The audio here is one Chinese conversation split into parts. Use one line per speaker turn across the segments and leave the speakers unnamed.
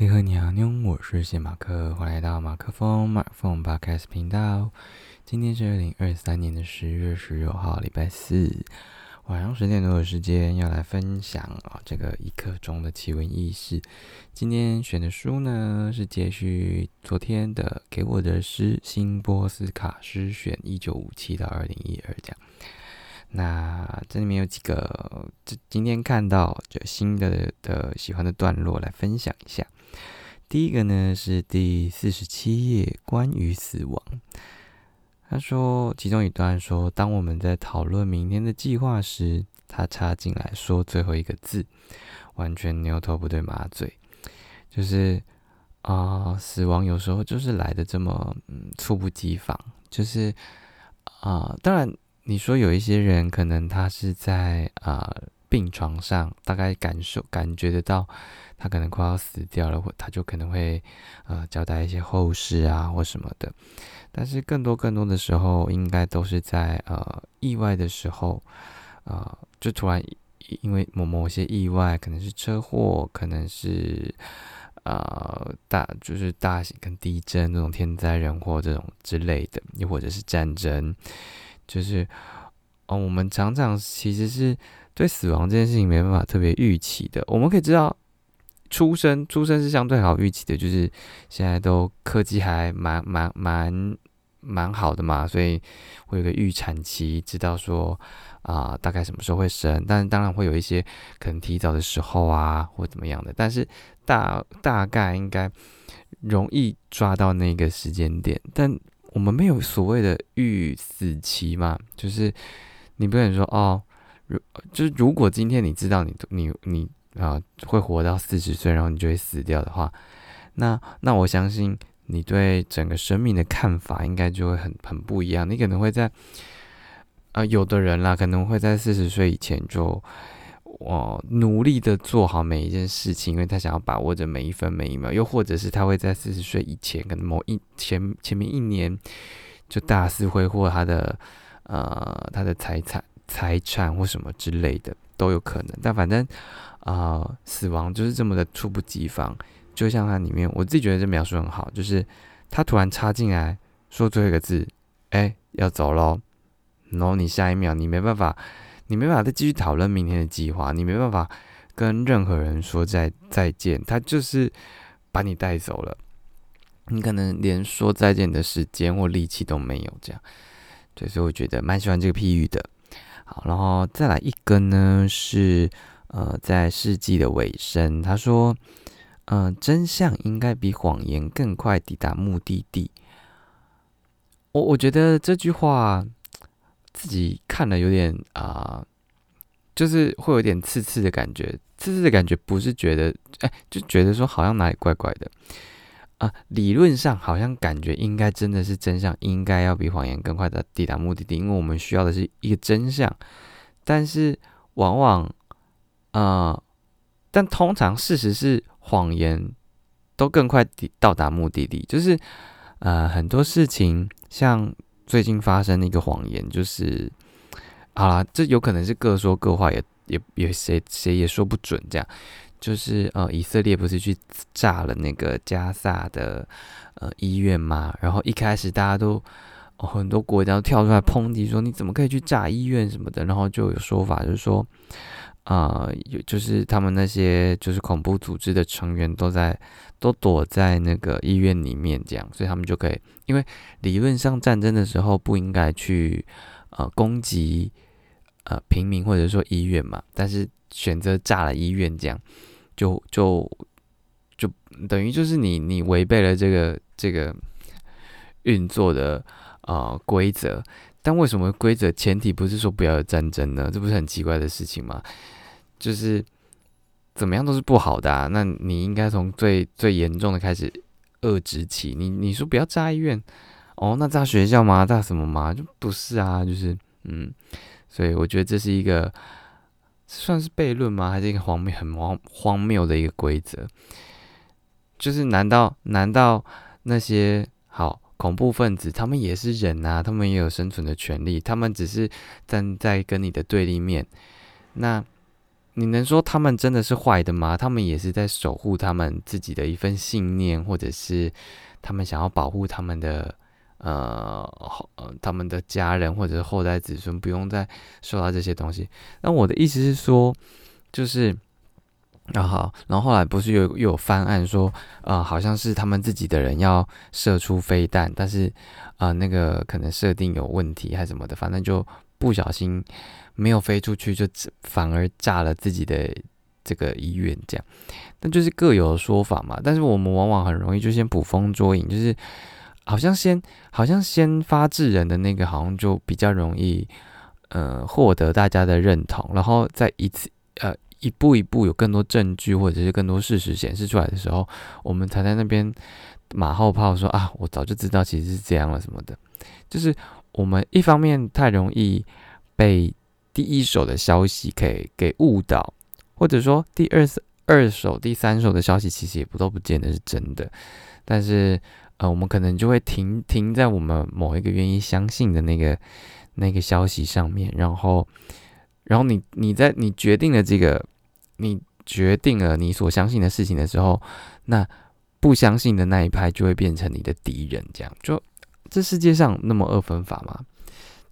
你好，你好，我是谢马克，欢迎来到马克风马风 Podcast 频道。今天是二零二三年的十月十六号，礼拜四晚上十点多的时间，要来分享啊这个一刻钟的奇闻异事。今天选的书呢是接续昨天的给我的诗《新波斯卡诗选》一九五七到二零一二这样。那这里面有几个，这今天看到就新的的喜欢的段落来分享一下。第一个呢是第四十七页关于死亡。他说，其中一段说，当我们在讨论明天的计划时，他插进来说最后一个字，完全牛头不对马嘴，就是啊，死亡有时候就是来的这么嗯猝不及防，就是啊，当然你说有一些人可能他是在啊病床上，大概感受感觉得到。他可能快要死掉了，或他就可能会呃交代一些后事啊或什么的。但是更多更多的时候，应该都是在呃意外的时候，呃就突然因为某某些意外，可能是车祸，可能是呃大就是大型跟地震这种天灾人祸这种之类的，又或者是战争，就是哦我们常常其实是对死亡这件事情没办法特别预期的。我们可以知道。出生出生是相对好预期的，就是现在都科技还蛮蛮蛮蛮好的嘛，所以会有个预产期，知道说啊大概什么时候会生，但当然会有一些可能提早的时候啊或怎么样的，但是大大概应该容易抓到那个时间点，但我们没有所谓的预死期嘛，就是你不能说哦，如就是如果今天你知道你你你。啊，会活到四十岁，然后你就会死掉的话，那那我相信你对整个生命的看法应该就会很很不一样。你可能会在，啊，有的人啦，可能会在四十岁以前就，哦，努力的做好每一件事情，因为他想要把握着每一分每一秒。又或者是他会在四十岁以前，可能某一前前面一年就大肆挥霍他的，呃，他的财产、财产或什么之类的都有可能。但反正。啊，死亡就是这么的猝不及防，就像它里面，我自己觉得这描述很好，就是他突然插进来说最后一个字，哎，要走喽，然后你下一秒你没办法，你没办法再继续讨论明天的计划，你没办法跟任何人说再再见，他就是把你带走了，你可能连说再见的时间或力气都没有，这样，对，所以我觉得蛮喜欢这个譬喻的。好，然后再来一根呢是。呃，在世纪的尾声，他说：“嗯，真相应该比谎言更快抵达目的地。”我我觉得这句话自己看了有点啊，就是会有点刺刺的感觉。刺刺的感觉不是觉得哎，就觉得说好像哪里怪怪的啊。理论上好像感觉应该真的是真相，应该要比谎言更快的抵达目的地，因为我们需要的是一个真相。但是往往。呃，但通常事实是谎言都更快抵到达目的地。就是呃，很多事情像最近发生的一个谎言，就是好啦，这有可能是各说各话，也也也谁谁也说不准。这样就是呃，以色列不是去炸了那个加萨的呃医院吗？然后一开始大家都很多国家都跳出来抨击说，你怎么可以去炸医院什么的？然后就有说法就是说。啊，有就是他们那些就是恐怖组织的成员都在都躲在那个医院里面，这样，所以他们就可以，因为理论上战争的时候不应该去呃攻击呃平民或者说医院嘛，但是选择炸了医院，这样就就就等于就是你你违背了这个这个运作的啊规则，但为什么规则前提不是说不要有战争呢？这不是很奇怪的事情吗？就是怎么样都是不好的啊！那你应该从最最严重的开始遏制起。你你说不要炸医院哦，那炸学校吗？炸什么吗？就不是啊！就是嗯，所以我觉得这是一个算是悖论吗？还是一个荒谬很荒荒谬的一个规则？就是难道难道那些好恐怖分子他们也是人啊？他们也有生存的权利？他们只是站在跟你的对立面？那？你能说他们真的是坏的吗？他们也是在守护他们自己的一份信念，或者是他们想要保护他们的呃呃他们的家人或者是后代子孙不用再受到这些东西。那我的意思是说，就是啊好，然后后来不是又又有翻案说，呃，好像是他们自己的人要射出飞弹，但是啊那个可能设定有问题还什么的，反正就不小心。没有飞出去，就反而炸了自己的这个医院，这样，那就是各有说法嘛。但是我们往往很容易就先捕风捉影，就是好像先好像先发制人的那个，好像就比较容易，呃，获得大家的认同，然后再一次呃一步一步有更多证据或者是更多事实显示出来的时候，我们才在那边马后炮说啊，我早就知道其实是这样了什么的。就是我们一方面太容易被。第一手的消息给给误导，或者说第二二手、第三手的消息其实也不都不见得是真的，但是呃，我们可能就会停停在我们某一个愿意相信的那个那个消息上面，然后然后你你在你决定了这个，你决定了你所相信的事情的时候，那不相信的那一派就会变成你的敌人，这样就这世界上那么二分法吗？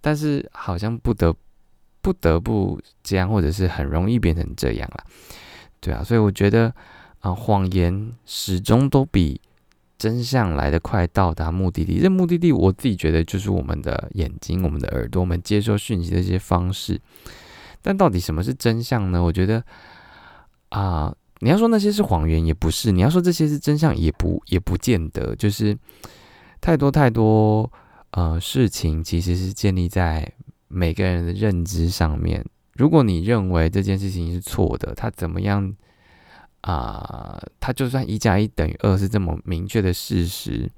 但是好像不得。不得不这样，或者是很容易变成这样了，对啊，所以我觉得啊，谎言始终都比真相来得快到达目的地。这目的地，我自己觉得就是我们的眼睛、我们的耳朵，我们接收讯息的一些方式。但到底什么是真相呢？我觉得啊，你要说那些是谎言，也不是；你要说这些是真相，也不也不见得。就是太多太多呃事情，其实是建立在。每个人的认知上面，如果你认为这件事情是错的，他怎么样啊？他就算一加一等于二是这么明确的事实，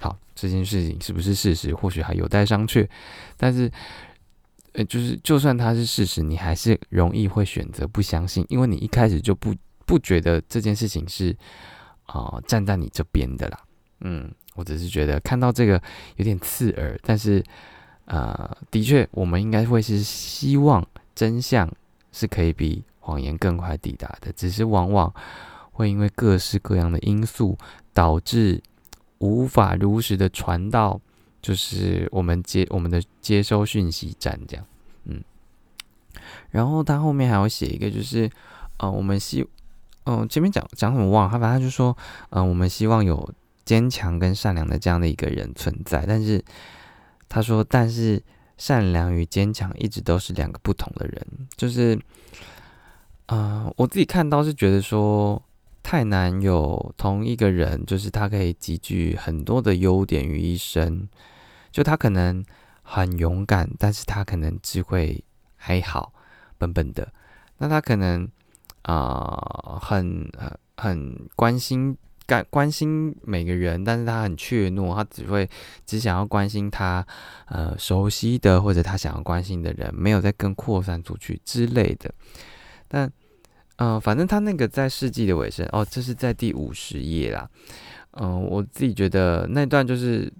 好，这件事情是不是事实，或许还有待商榷。但是，呃，就是就算它是事实，你还是容易会选择不相信，因为你一开始就不不觉得这件事情是啊站在你这边的啦。嗯，我只是觉得看到这个有点刺耳，但是。呃，的确，我们应该会是希望真相是可以比谎言更快抵达的，只是往往会因为各式各样的因素，导致无法如实的传到，就是我们接我们的接收讯息站这样，嗯。然后他后面还要写一个，就是呃，我们希，嗯，前面讲讲什么忘了，他反正就说，嗯，我们希望有坚强跟善良的这样的一个人存在，但是。他说：“但是善良与坚强一直都是两个不同的人，就是，呃，我自己看到是觉得说太难有同一个人，就是他可以集聚很多的优点于一身。就他可能很勇敢，但是他可能智慧还好，笨笨的。那他可能啊，很很很关心。”关关心每个人，但是他很怯懦，他只会只想要关心他呃熟悉的或者他想要关心的人，没有再更扩散出去之类的。但嗯，反正他那个在世纪的尾声哦，这是在第五十页啦。嗯，我自己觉得那段就是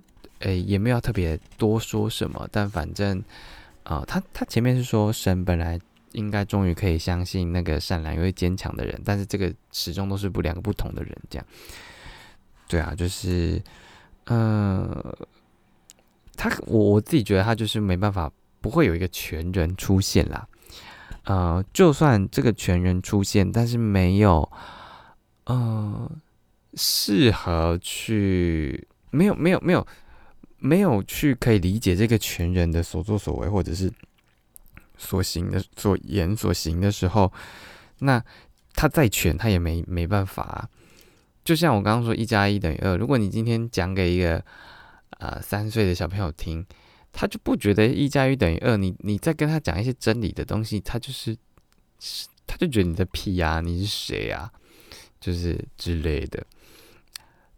诶也没有特别多说什么，但反正啊，他他前面是说神本来。应该终于可以相信那个善良又坚强的人，但是这个始终都是不两个不同的人，这样。对啊，就是，呃，他我我自己觉得他就是没办法，不会有一个全人出现啦。呃，就算这个全人出现，但是没有，呃，适合去，没有没有没有没有去可以理解这个全人的所作所为，或者是。所行的、所言、所行的时候，那他再全，他也没没办法啊。就像我刚刚说，一加一等于二。如果你今天讲给一个呃三岁的小朋友听，他就不觉得一加一等于二。你你再跟他讲一些真理的东西，他就是他就觉得你在屁呀，你是谁呀？就是之类的，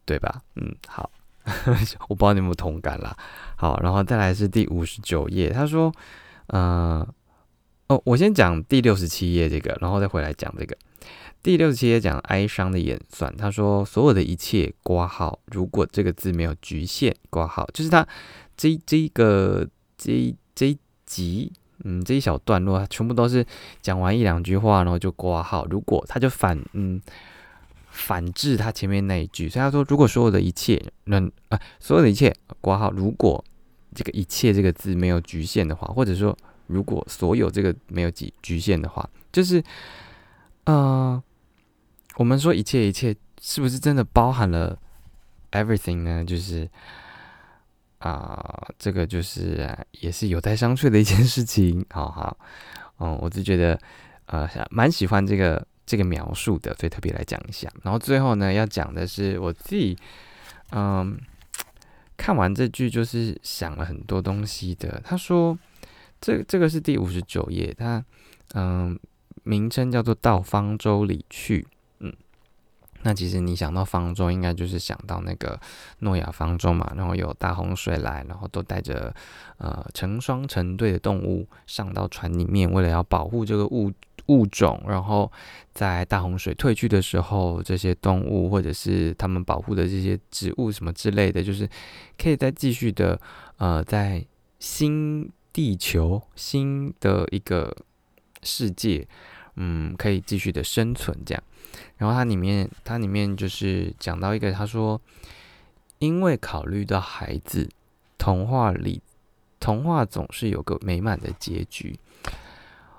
对吧？嗯，好，我不知道你有没有同感啦。好，然后再来是第五十九页，他说，嗯。哦，我先讲第六十七页这个，然后再回来讲这个。第六十七页讲哀伤的演算，他说所有的一切挂号，如果这个字没有局限挂号，就是他这这个这这一集，嗯，这一小段落全部都是讲完一两句话，然后就挂号。如果他就反嗯反制他前面那一句，所以他说，如果所有的一切能啊，所有的一切挂号，如果这个一切这个字没有局限的话，或者说如果所有这个没有局局限的话，就是呃，我们说一切一切是不是真的包含了 everything 呢？就是。啊，这个就是也是有待商榷的一件事情。好好，嗯，我就觉得呃蛮喜欢这个这个描述的，所以特别来讲一下。然后最后呢，要讲的是我自己，嗯，看完这句就是想了很多东西的。他说，这这个是第五十九页，它嗯名称叫做到方舟里去。嗯那其实你想到方舟，应该就是想到那个诺亚方舟嘛，然后有大洪水来，然后都带着呃成双成对的动物上到船里面，为了要保护这个物物种，然后在大洪水退去的时候，这些动物或者是他们保护的这些植物什么之类的，就是可以再继续的呃在新地球新的一个世界，嗯，可以继续的生存这样。然后它里面，它里面就是讲到一个，他说，因为考虑到孩子，童话里，童话总是有个美满的结局。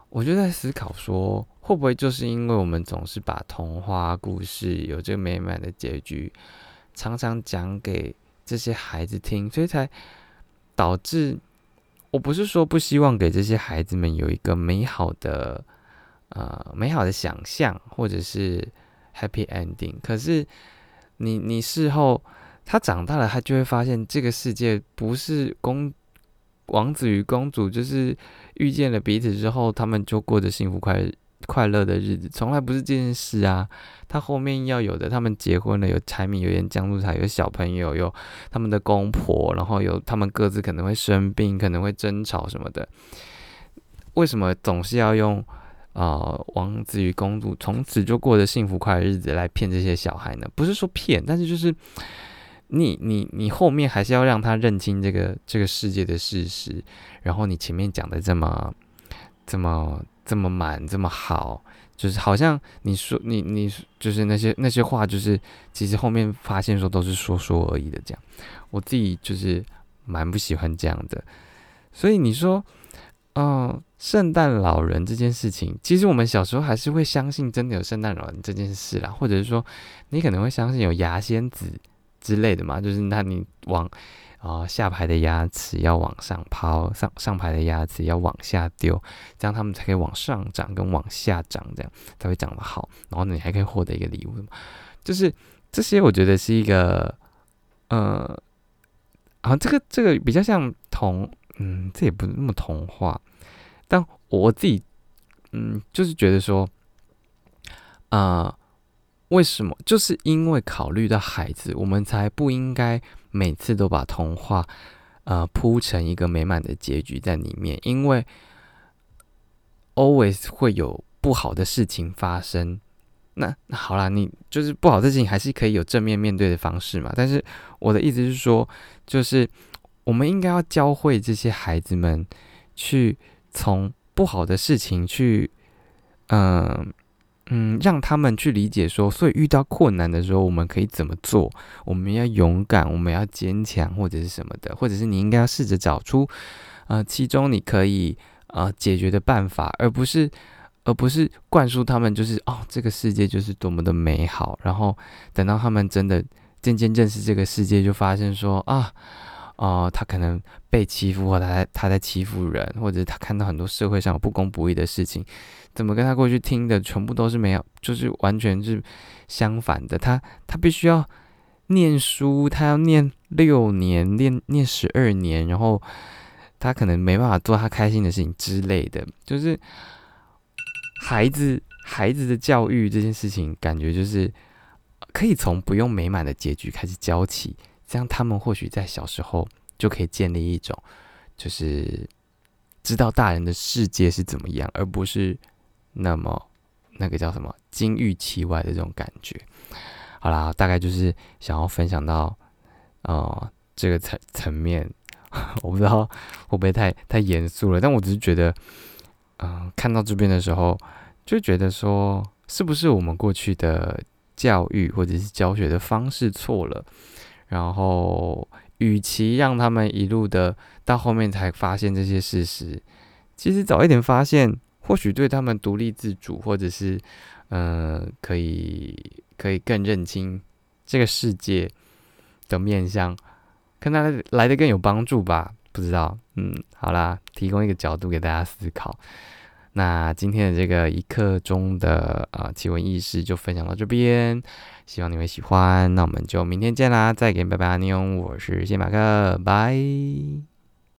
我就在思考说，会不会就是因为我们总是把童话故事有这个美满的结局，常常讲给这些孩子听，所以才导致，我不是说不希望给这些孩子们有一个美好的。呃，美好的想象，或者是 happy ending。可是，你你事后他长大了，他就会发现这个世界不是公王子与公主，就是遇见了彼此之后，他们就过着幸福快快乐的日子，从来不是这件事啊。他后面要有的，他们结婚了，有柴米油盐酱醋茶，有小朋友，有他们的公婆，然后有他们各自可能会生病，可能会争吵什么的。为什么总是要用？啊，王子与公主从此就过着幸福快乐日子，来骗这些小孩呢？不是说骗，但是就是你你你后面还是要让他认清这个这个世界的事实。然后你前面讲的这么这么这么满这么好，就是好像你说你你就是那些那些话，就是其实后面发现说都是说说而已的。这样，我自己就是蛮不喜欢这样的。所以你说。嗯，圣诞老人这件事情，其实我们小时候还是会相信真的有圣诞老人这件事啦，或者是说你可能会相信有牙仙子之类的嘛，就是那你往啊下排的牙齿要往上抛，上上排的牙齿要往下丢，这样他们才可以往上长跟往下长，这样才会长得好。然后你还可以获得一个礼物，就是这些，我觉得是一个呃，啊，这个这个比较像童。嗯，这也不是那么童话，但我自己，嗯，就是觉得说，啊，为什么？就是因为考虑到孩子，我们才不应该每次都把童话，呃，铺成一个美满的结局在里面，因为 always 会有不好的事情发生。那好啦，你就是不好的事情，还是可以有正面面对的方式嘛。但是我的意思是说，就是。我们应该要教会这些孩子们，去从不好的事情去，嗯嗯，让他们去理解说，所以遇到困难的时候，我们可以怎么做？我们要勇敢，我们要坚强，或者是什么的，或者是你应该要试着找出，呃，其中你可以呃解决的办法，而不是而不是灌输他们就是哦，这个世界就是多么的美好，然后等到他们真的渐渐认识这个世界，就发现说啊。哦，他可能被欺负，或他在他在欺负人，或者他看到很多社会上有不公不义的事情，怎么跟他过去听的全部都是没有，就是完全是相反的。他他必须要念书，他要念六年，念念十二年，然后他可能没办法做他开心的事情之类的。就是孩子孩子的教育这件事情，感觉就是可以从不用美满的结局开始教起。这样，他们或许在小时候就可以建立一种，就是知道大人的世界是怎么样，而不是那么那个叫什么金玉其外的这种感觉。好啦，大概就是想要分享到，呃，这个层层面。我不知道会不会太太严肃了，但我只是觉得，嗯，看到这边的时候，就觉得说，是不是我们过去的教育或者是教学的方式错了？然后，与其让他们一路的到后面才发现这些事实，其实早一点发现，或许对他们独立自主，或者是，嗯，可以可以更认清这个世界的面相。跟他来的更有帮助吧？不知道，嗯，好啦，提供一个角度给大家思考。那今天的这个一刻钟的呃奇闻异事就分享到这边，希望你会喜欢。那我们就明天见啦，再见，拜拜，阿妞，我是谢马克，拜。